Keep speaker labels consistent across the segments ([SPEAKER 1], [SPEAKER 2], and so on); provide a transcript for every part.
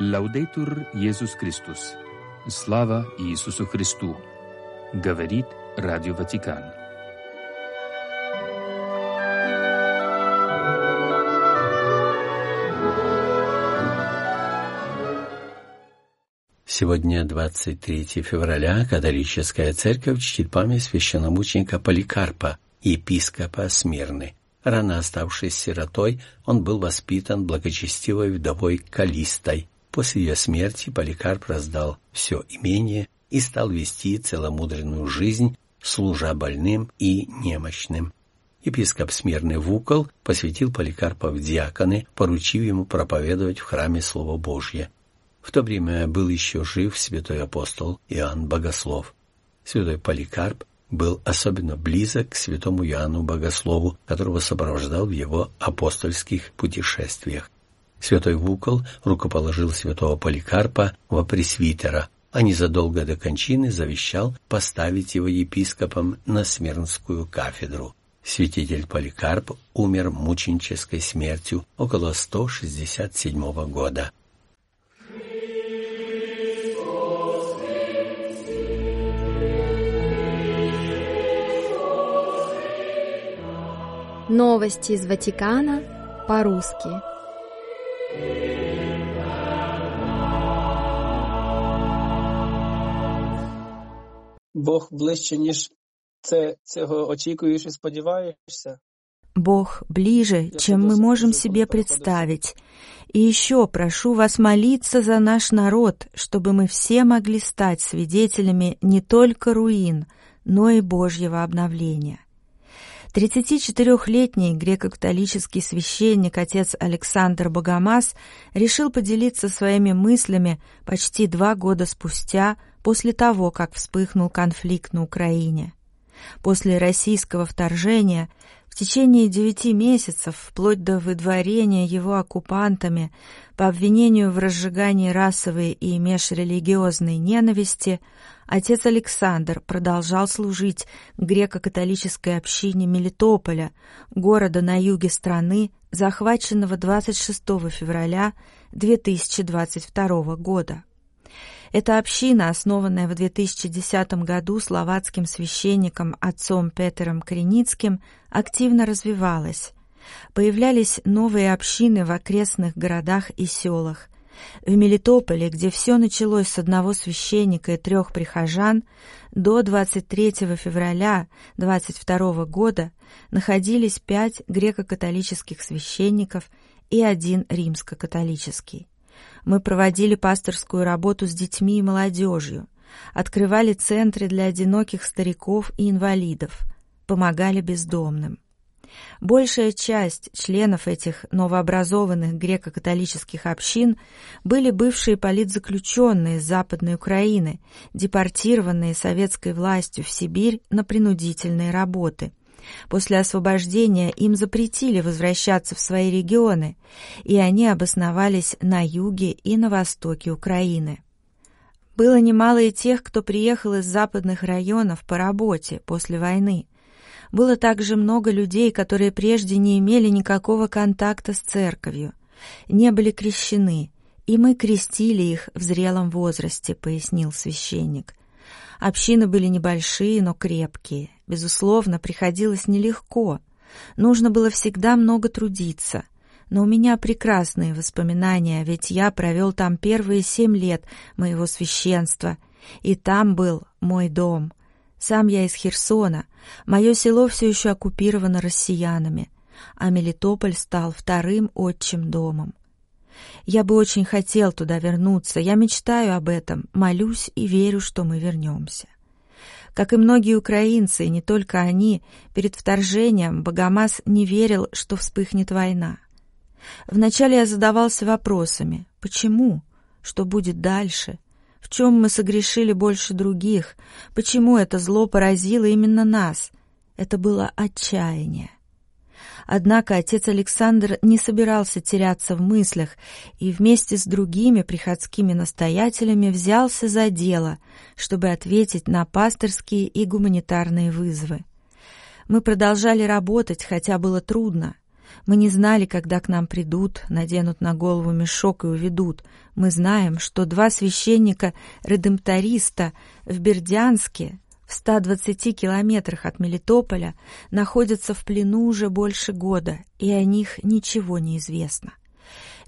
[SPEAKER 1] Лаудейтур Иисус Христос. Слава Иисусу Христу. Говорит Радио Ватикан.
[SPEAKER 2] Сегодня 23 февраля католическая церковь чтит память священномученика Поликарпа, епископа Смирны. Рано оставшись сиротой, он был воспитан благочестивой вдовой Калистой. После ее смерти Поликарп раздал все имение и стал вести целомудренную жизнь, служа больным и немощным. Епископ Смирный Вукол посвятил Поликарпа в диаконы, поручив ему проповедовать в храме Слово Божье. В то время был еще жив святой апостол Иоанн Богослов. Святой Поликарп был особенно близок к святому Иоанну Богослову, которого сопровождал в его апостольских путешествиях. Святой Вукол рукоположил святого Поликарпа во пресвитера, а незадолго до кончины завещал поставить его епископом на Смирнскую кафедру. Святитель Поликарп умер мученической смертью около 167 года.
[SPEAKER 3] Новости из Ватикана по-русски.
[SPEAKER 4] Бог ближче, ніж це, цього очікуєш і сподіваєшся.
[SPEAKER 5] Бог ближе, чем мы можем себе представить. И еще прошу вас молиться за наш народ, чтобы мы все могли стать свидетелями не только руин, но и Божьего обновления. 34-летний греко-католический священник отец Александр Богомаз решил поделиться своими мыслями почти два года спустя после того, как вспыхнул конфликт на Украине. После российского вторжения течение девяти месяцев, вплоть до выдворения его оккупантами по обвинению в разжигании расовой и межрелигиозной ненависти, отец Александр продолжал служить греко-католической общине Мелитополя, города на юге страны, захваченного 26 февраля 2022 года. Эта община, основанная в 2010 году словацким священником отцом Петером Креницким, активно развивалась. Появлялись новые общины в окрестных городах и селах. В Мелитополе, где все началось с одного священника и трех прихожан, до 23 февраля 22 года находились пять греко-католических священников и один римско-католический. Мы проводили пасторскую работу с детьми и молодежью, открывали центры для одиноких стариков и инвалидов, помогали бездомным. Большая часть членов этих новообразованных греко-католических общин были бывшие политзаключенные из Западной Украины, депортированные советской властью в Сибирь на принудительные работы, После освобождения им запретили возвращаться в свои регионы, и они обосновались на юге и на востоке Украины. Было немало и тех, кто приехал из западных районов по работе после войны. Было также много людей, которые прежде не имели никакого контакта с церковью, не были крещены, и мы крестили их в зрелом возрасте, пояснил священник. Общины были небольшие, но крепкие. Безусловно, приходилось нелегко. Нужно было всегда много трудиться. Но у меня прекрасные воспоминания, ведь я провел там первые семь лет моего священства, и там был мой дом. Сам я из Херсона, мое село все еще оккупировано россиянами, а Мелитополь стал вторым отчим домом. Я бы очень хотел туда вернуться, я мечтаю об этом, молюсь и верю, что мы вернемся. Как и многие украинцы, и не только они, перед вторжением Богомаз не верил, что вспыхнет война. Вначале я задавался вопросами «Почему? Что будет дальше? В чем мы согрешили больше других? Почему это зло поразило именно нас?» Это было отчаяние. Однако отец Александр не собирался теряться в мыслях и вместе с другими приходскими настоятелями взялся за дело, чтобы ответить на пасторские и гуманитарные вызовы. Мы продолжали работать, хотя было трудно. Мы не знали, когда к нам придут, наденут на голову мешок и уведут. Мы знаем, что два священника-редемториста в Бердянске, в 120 километрах от Мелитополя, находятся в плену уже больше года, и о них ничего не известно.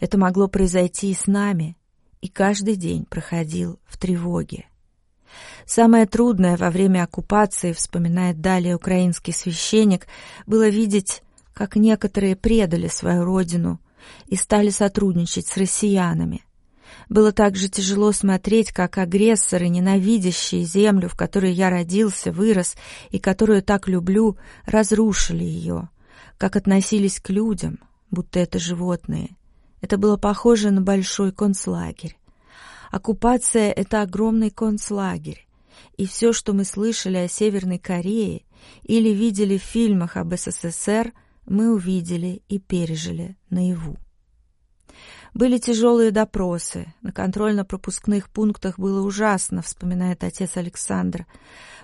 [SPEAKER 5] Это могло произойти и с нами, и каждый день проходил в тревоге. Самое трудное во время оккупации, вспоминает далее украинский священник, было видеть, как некоторые предали свою родину и стали сотрудничать с россиянами. Было также тяжело смотреть, как агрессоры, ненавидящие землю, в которой я родился, вырос и которую так люблю, разрушили ее, как относились к людям, будто это животные. Это было похоже на большой концлагерь. Оккупация — это огромный концлагерь. И все, что мы слышали о Северной Корее или видели в фильмах об СССР, мы увидели и пережили наяву. Были тяжелые допросы. На контрольно-пропускных пунктах было ужасно, вспоминает отец Александр.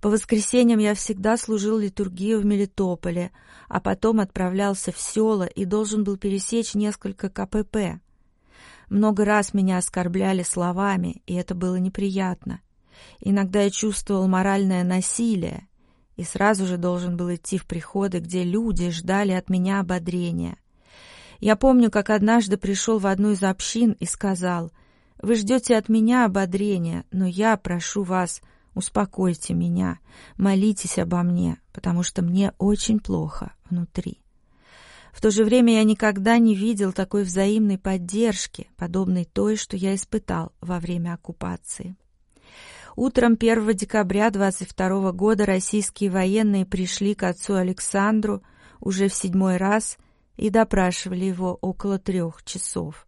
[SPEAKER 5] По воскресеньям я всегда служил литургию в Мелитополе, а потом отправлялся в села и должен был пересечь несколько КПП. Много раз меня оскорбляли словами, и это было неприятно. Иногда я чувствовал моральное насилие, и сразу же должен был идти в приходы, где люди ждали от меня ободрения. Я помню, как однажды пришел в одну из общин и сказал, «Вы ждете от меня ободрения, но я прошу вас, успокойте меня, молитесь обо мне, потому что мне очень плохо внутри». В то же время я никогда не видел такой взаимной поддержки, подобной той, что я испытал во время оккупации. Утром 1 декабря 22 года российские военные пришли к отцу Александру уже в седьмой раз и допрашивали его около трех часов.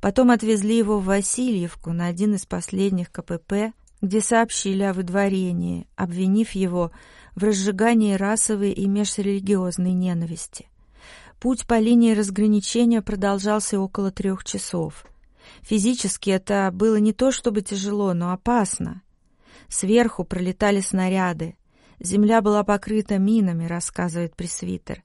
[SPEAKER 5] Потом отвезли его в Васильевку на один из последних КПП, где сообщили о выдворении, обвинив его в разжигании расовой и межрелигиозной ненависти. Путь по линии разграничения продолжался около трех часов. Физически это было не то чтобы тяжело, но опасно. Сверху пролетали снаряды. Земля была покрыта минами, рассказывает пресвитер.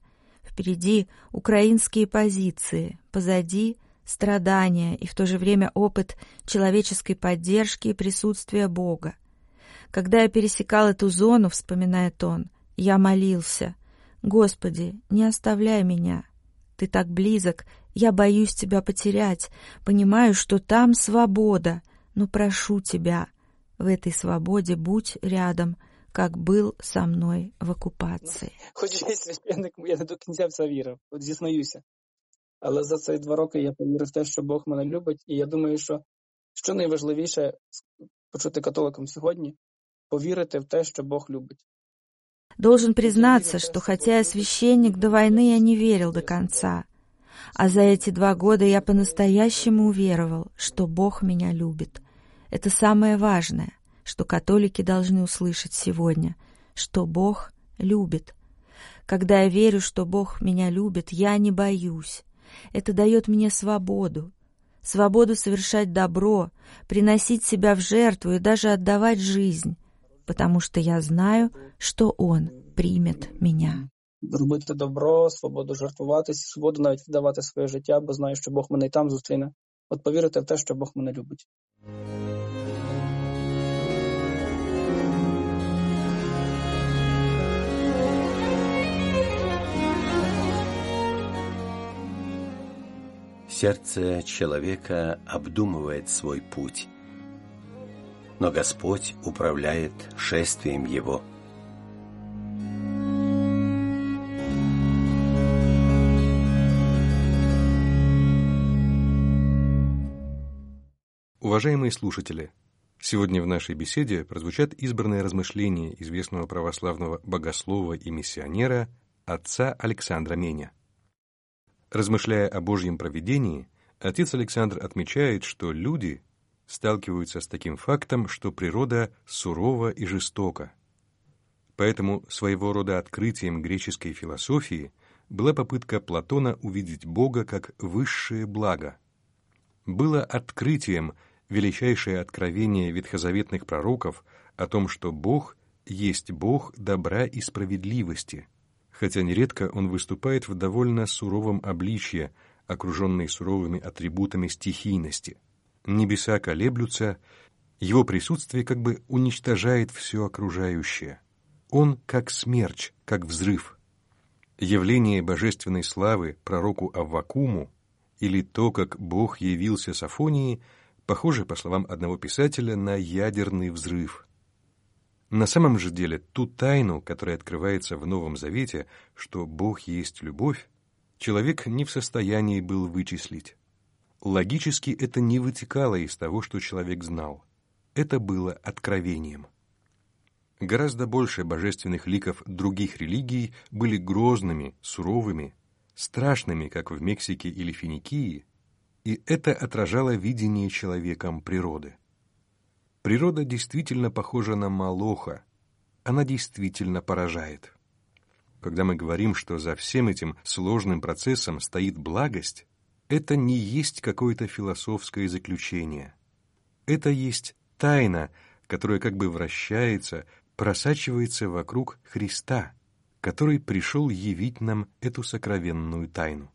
[SPEAKER 5] Впереди украинские позиции, позади страдания и в то же время опыт человеческой поддержки и присутствия Бога. Когда я пересекал эту зону, вспоминает он, я молился — Господи, не оставляй меня. Ты так близок, я боюсь тебя потерять, понимаю, что там свобода, но прошу тебя, в этой свободе будь рядом, как был со мною в окупації.
[SPEAKER 4] Хоч я священник, я не до кінця в це вірив, от зізнаюся. Але за ці два роки я повірив в те, що Бог мене любить, і я думаю, що що найважливіше почути католикам сьогодні повірити в те, що Бог любить.
[SPEAKER 5] Должен признаться, что хотя я священник, до войны я не верил до конца. А за эти два года я по-настоящему уверовал, что Бог меня любит. Это самое важное, что католики должны услышать сегодня, что Бог любит. Когда я верю, что Бог меня любит, я не боюсь. Это дает мне свободу. Свободу совершать добро, приносить себя в жертву и даже отдавать жизнь потому что я знаю, что Он примет меня.
[SPEAKER 4] Робити добро, свободу жертвуватись, свободу навіть віддавати своє життя, бо знаю, що Бог мене і там зустріне. От повірити в те, що Бог мене любить.
[SPEAKER 2] Сердце человека обдумывает свой путь но Господь управляет шествием его.
[SPEAKER 6] Уважаемые слушатели, сегодня в нашей беседе прозвучат избранные размышления известного православного богослова и миссионера отца Александра Меня. Размышляя о Божьем провидении, отец Александр отмечает, что люди сталкиваются с таким фактом, что природа сурова и жестока. Поэтому своего рода открытием греческой философии была попытка Платона увидеть Бога как высшее благо. Было открытием величайшее откровение ветхозаветных пророков о том, что Бог есть Бог добра и справедливости, хотя нередко он выступает в довольно суровом обличье, окруженный суровыми атрибутами стихийности. Небеса колеблются, его присутствие как бы уничтожает все окружающее. Он как смерч, как взрыв. Явление божественной славы пророку Аввакуму или то, как Бог явился Сафонии, похоже, по словам одного писателя, на ядерный взрыв. На самом же деле, ту тайну, которая открывается в Новом Завете, что Бог есть любовь, человек не в состоянии был вычислить. Логически это не вытекало из того, что человек знал. Это было откровением. Гораздо больше божественных ликов других религий были грозными, суровыми, страшными, как в Мексике или Финикии, и это отражало видение человеком природы. Природа действительно похожа на Малоха, она действительно поражает. Когда мы говорим, что за всем этим сложным процессом стоит благость, это не есть какое-то философское заключение. Это есть тайна, которая как бы вращается, просачивается вокруг Христа, который пришел явить нам эту сокровенную тайну.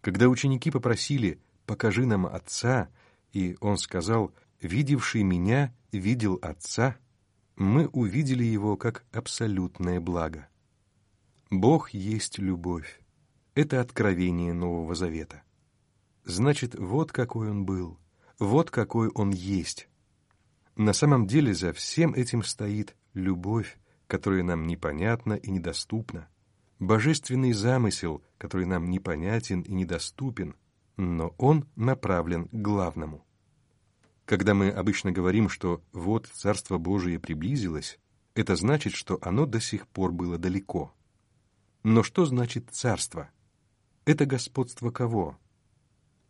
[SPEAKER 6] Когда ученики попросили «покажи нам Отца», и Он сказал «видевший меня видел Отца», мы увидели Его как абсолютное благо. Бог есть любовь. Это откровение Нового Завета. Значит, вот какой Он был, вот какой Он есть. На самом деле за всем этим стоит любовь, которое нам непонятно и недоступно, божественный замысел, который нам непонятен и недоступен, но он направлен к главному. Когда мы обычно говорим, что вот Царство Божие приблизилось, это значит, что оно до сих пор было далеко. Но что значит царство? Это господство кого?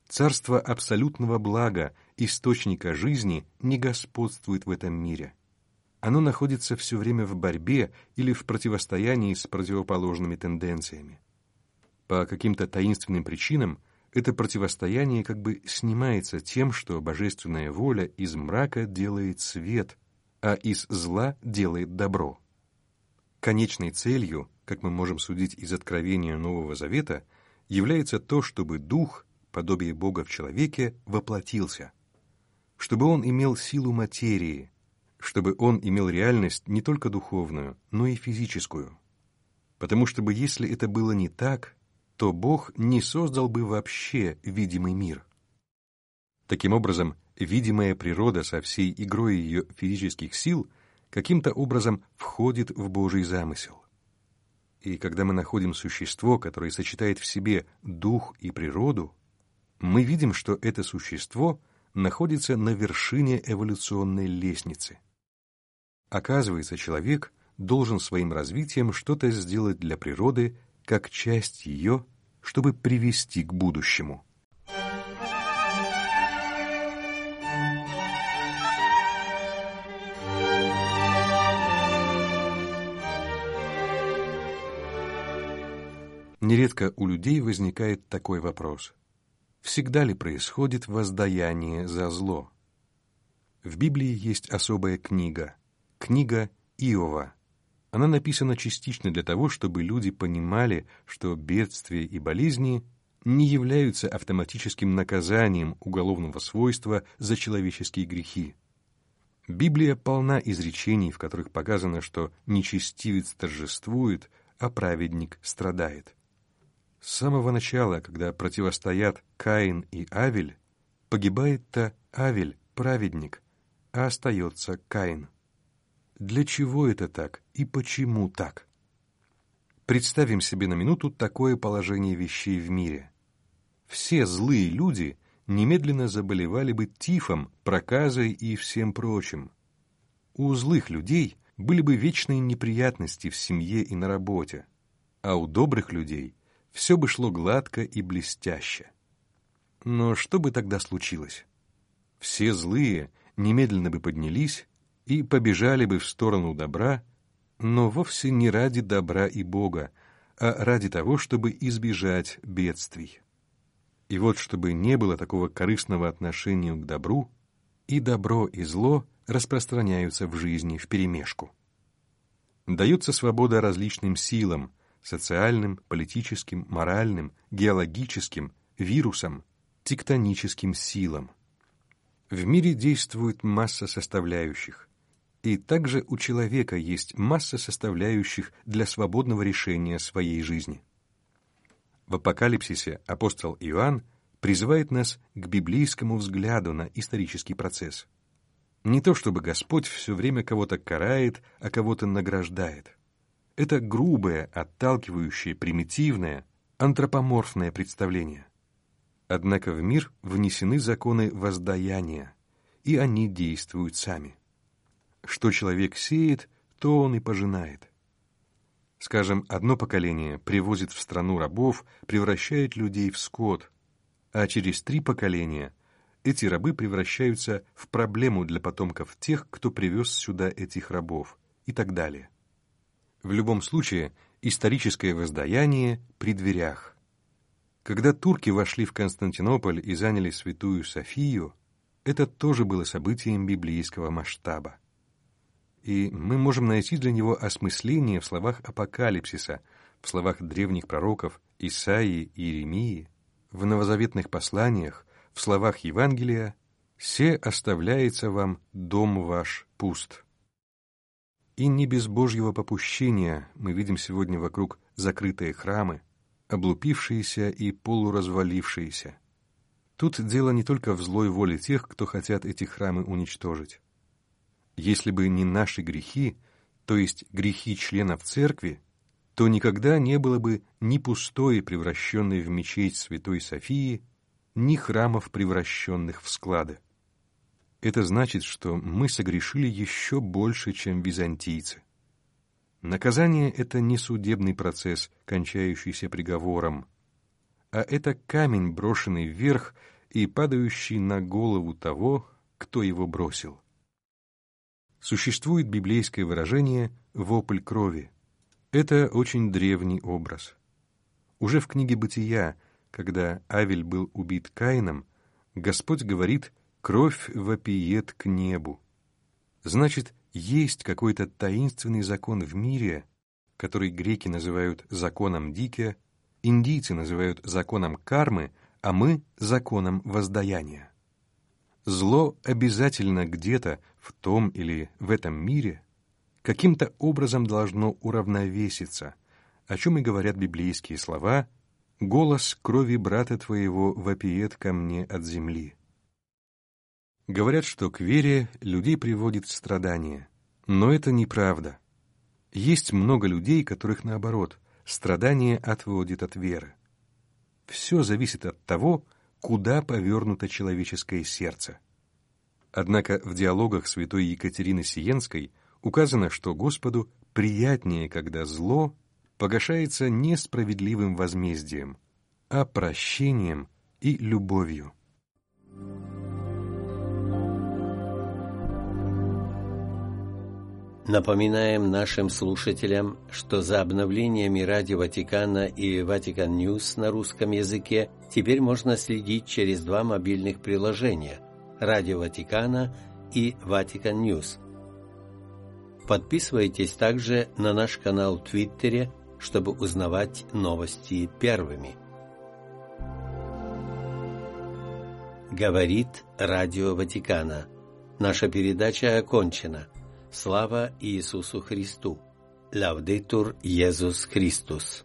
[SPEAKER 6] Царство абсолютного блага, источника жизни, не господствует в этом мире – оно находится все время в борьбе или в противостоянии с противоположными тенденциями. По каким-то таинственным причинам это противостояние как бы снимается тем, что божественная воля из мрака делает свет, а из зла делает добро. Конечной целью, как мы можем судить из откровения Нового Завета, является то, чтобы Дух, подобие Бога в человеке, воплотился, чтобы он имел силу материи, чтобы он имел реальность не только духовную, но и физическую. Потому что бы если это было не так, то Бог не создал бы вообще видимый мир. Таким образом, видимая природа со всей игрой ее физических сил каким-то образом входит в Божий замысел. И когда мы находим существо, которое сочетает в себе дух и природу, мы видим, что это существо находится на вершине эволюционной лестницы – Оказывается, человек должен своим развитием что-то сделать для природы, как часть ее, чтобы привести к будущему. Нередко у людей возникает такой вопрос. Всегда ли происходит воздаяние за зло? В Библии есть особая книга Книга Иова. Она написана частично для того, чтобы люди понимали, что бедствия и болезни не являются автоматическим наказанием уголовного свойства за человеческие грехи. Библия полна изречений, в которых показано, что нечестивец торжествует, а праведник страдает. С самого начала, когда противостоят Каин и Авель, погибает-то Авель, праведник, а остается Каин. Для чего это так и почему так? Представим себе на минуту такое положение вещей в мире. Все злые люди немедленно заболевали бы тифом, проказой и всем прочим. У злых людей были бы вечные неприятности в семье и на работе, а у добрых людей все бы шло гладко и блестяще. Но что бы тогда случилось? Все злые немедленно бы поднялись и побежали бы в сторону добра, но вовсе не ради добра и Бога, а ради того, чтобы избежать бедствий. И вот чтобы не было такого корыстного отношения к добру, и добро, и зло распространяются в жизни вперемешку. Дается свобода различным силам, социальным, политическим, моральным, геологическим, вирусам, тектоническим силам. В мире действует масса составляющих, и также у человека есть масса составляющих для свободного решения своей жизни. В Апокалипсисе апостол Иоанн призывает нас к библейскому взгляду на исторический процесс. Не то чтобы Господь все время кого-то карает, а кого-то награждает. Это грубое, отталкивающее, примитивное, антропоморфное представление. Однако в мир внесены законы воздаяния, и они действуют сами. Что человек сеет, то он и пожинает. Скажем, одно поколение привозит в страну рабов, превращает людей в скот, а через три поколения эти рабы превращаются в проблему для потомков тех, кто привез сюда этих рабов, и так далее. В любом случае, историческое воздаяние при дверях. Когда турки вошли в Константинополь и заняли Святую Софию, это тоже было событием библейского масштаба. И мы можем найти для него осмысление в словах Апокалипсиса, в словах древних пророков Исаии и Иеремии, в новозаветных посланиях, в словах Евангелия «Се оставляется вам дом ваш пуст». И не без Божьего попущения мы видим сегодня вокруг закрытые храмы, облупившиеся и полуразвалившиеся. Тут дело не только в злой воле тех, кто хотят эти храмы уничтожить. Если бы не наши грехи, то есть грехи членов церкви, то никогда не было бы ни пустой, превращенной в мечеть Святой Софии, ни храмов, превращенных в склады. Это значит, что мы согрешили еще больше, чем византийцы. Наказание — это не судебный процесс, кончающийся приговором, а это камень, брошенный вверх и падающий на голову того, кто его бросил. Существует библейское выражение «вопль крови». Это очень древний образ. Уже в книге «Бытия», когда Авель был убит Каином, Господь говорит Кровь вопиет к небу. Значит, есть какой-то таинственный закон в мире, который греки называют законом Дике, индийцы называют законом кармы, а мы — законом воздаяния. Зло обязательно где-то, в том или в этом мире, каким-то образом должно уравновеситься, о чем и говорят библейские слова «Голос крови брата твоего вопиет ко мне от земли». Говорят, что к вере людей приводит страдание. Но это неправда. Есть много людей, которых наоборот, страдание отводит от веры. Все зависит от того, куда повернуто человеческое сердце. Однако в диалогах святой Екатерины Сиенской указано, что Господу приятнее, когда зло погашается не справедливым возмездием, а прощением и любовью.
[SPEAKER 2] Напоминаем нашим слушателям, что за обновлениями Радио Ватикана и Vatican News на русском языке теперь можно следить через два мобильных приложения – Радио Ватикана и Vatican News. Подписывайтесь также на наш канал в Твиттере, чтобы узнавать новости первыми. Говорит Радио Ватикана. Наша передача окончена – Слава Иисусу Христу! Лавдитур Иисус Христос!